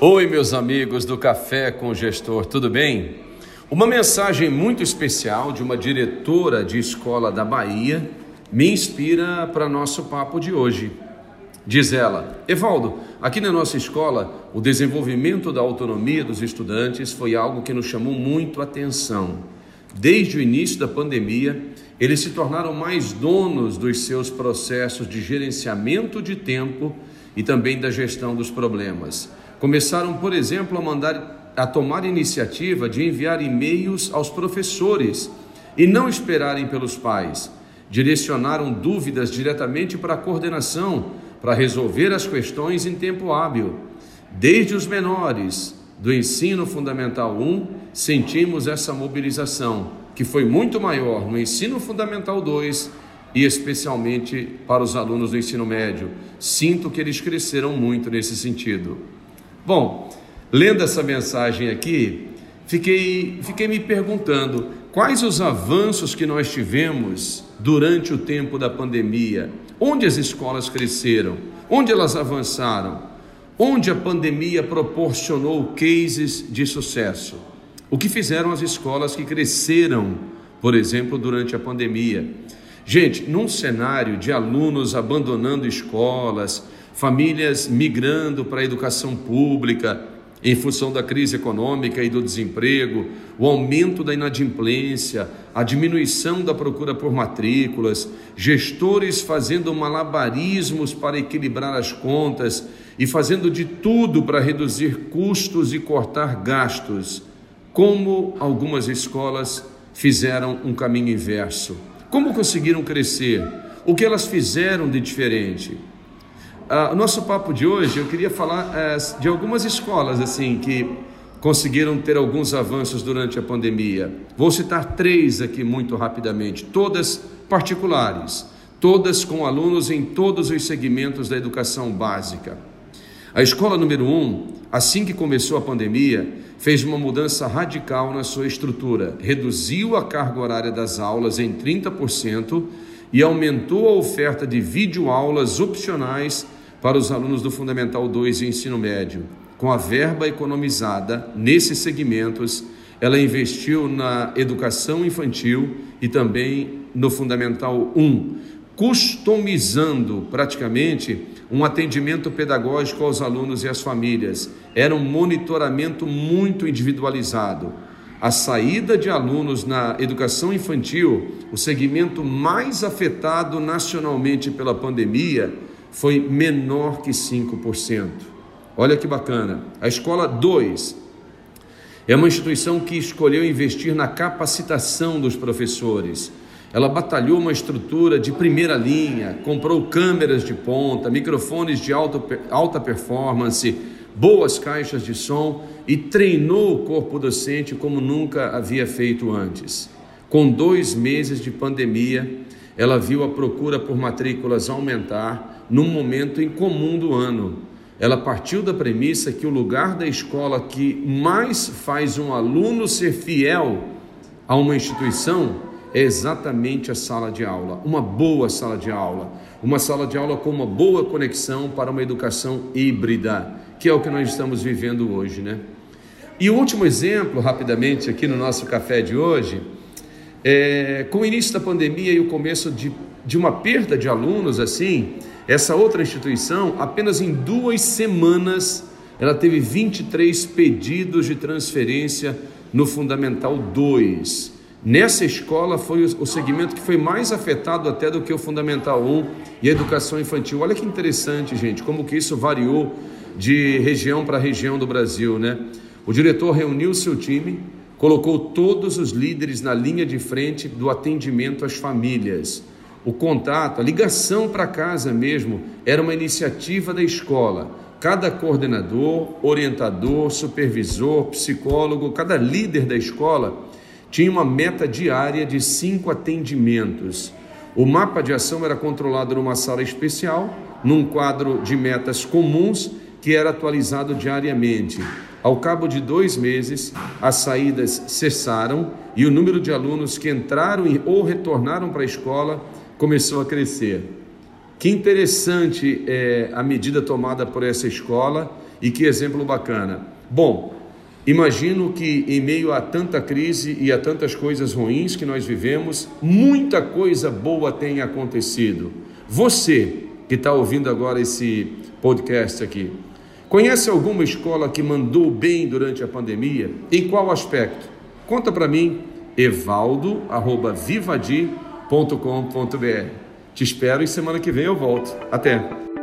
Oi, meus amigos do Café com Gestor, tudo bem? Uma mensagem muito especial de uma diretora de escola da Bahia me inspira para nosso papo de hoje. Diz ela: Evaldo, aqui na nossa escola, o desenvolvimento da autonomia dos estudantes foi algo que nos chamou muito a atenção. Desde o início da pandemia, eles se tornaram mais donos dos seus processos de gerenciamento de tempo e também da gestão dos problemas. Começaram, por exemplo, a mandar a tomar iniciativa de enviar e-mails aos professores e não esperarem pelos pais. Direcionaram dúvidas diretamente para a coordenação para resolver as questões em tempo hábil. Desde os menores do ensino fundamental 1, sentimos essa mobilização, que foi muito maior no ensino fundamental 2 e especialmente para os alunos do ensino médio. Sinto que eles cresceram muito nesse sentido. Bom, lendo essa mensagem aqui, fiquei, fiquei me perguntando quais os avanços que nós tivemos durante o tempo da pandemia Onde as escolas cresceram? Onde elas avançaram? Onde a pandemia proporcionou cases de sucesso? O que fizeram as escolas que cresceram, por exemplo, durante a pandemia? Gente, num cenário de alunos abandonando escolas, famílias migrando para a educação pública, em função da crise econômica e do desemprego, o aumento da inadimplência, a diminuição da procura por matrículas, gestores fazendo malabarismos para equilibrar as contas e fazendo de tudo para reduzir custos e cortar gastos, como algumas escolas fizeram um caminho inverso. Como conseguiram crescer? O que elas fizeram de diferente? Uh, o nosso papo de hoje, eu queria falar uh, de algumas escolas assim que conseguiram ter alguns avanços durante a pandemia. Vou citar três aqui muito rapidamente, todas particulares, todas com alunos em todos os segmentos da educação básica. A escola número um, assim que começou a pandemia, fez uma mudança radical na sua estrutura, reduziu a carga horária das aulas em 30% e aumentou a oferta de videoaulas opcionais para os alunos do Fundamental 2 e ensino médio. Com a verba economizada nesses segmentos, ela investiu na educação infantil e também no Fundamental 1, customizando praticamente um atendimento pedagógico aos alunos e às famílias. Era um monitoramento muito individualizado. A saída de alunos na educação infantil, o segmento mais afetado nacionalmente pela pandemia, foi menor que 5%. Olha que bacana. A escola 2 é uma instituição que escolheu investir na capacitação dos professores. Ela batalhou uma estrutura de primeira linha, comprou câmeras de ponta, microfones de alta, alta performance, boas caixas de som e treinou o corpo docente como nunca havia feito antes. Com dois meses de pandemia, ela viu a procura por matrículas aumentar num momento incomum do ano. Ela partiu da premissa que o lugar da escola que mais faz um aluno ser fiel a uma instituição é exatamente a sala de aula, uma boa sala de aula, uma sala de aula com uma boa conexão para uma educação híbrida, que é o que nós estamos vivendo hoje, né? E o último exemplo, rapidamente, aqui no nosso café de hoje, é, com o início da pandemia e o começo de, de uma perda de alunos, assim, essa outra instituição, apenas em duas semanas, ela teve 23 pedidos de transferência no Fundamental 2. Nessa escola foi o segmento que foi mais afetado até do que o Fundamental 1 e a educação infantil. Olha que interessante, gente, como que isso variou de região para região do Brasil, né? O diretor reuniu seu time, colocou todos os líderes na linha de frente do atendimento às famílias o contato, a ligação para casa mesmo, era uma iniciativa da escola. Cada coordenador, orientador, supervisor, psicólogo, cada líder da escola tinha uma meta diária de cinco atendimentos. O mapa de ação era controlado numa sala especial, num quadro de metas comuns que era atualizado diariamente. Ao cabo de dois meses, as saídas cessaram e o número de alunos que entraram ou retornaram para a escola começou a crescer. Que interessante é a medida tomada por essa escola E que exemplo bacana. Bom, imagino que em meio a tanta crise e a tantas coisas ruins que nós vivemos, muita coisa boa tem acontecido. Você que está ouvindo agora esse podcast aqui, conhece alguma escola que mandou bem durante a pandemia? Em qual aspecto? Conta para mim, evaldo.vivadi.com.br. Te espero e semana que vem eu volto. Até!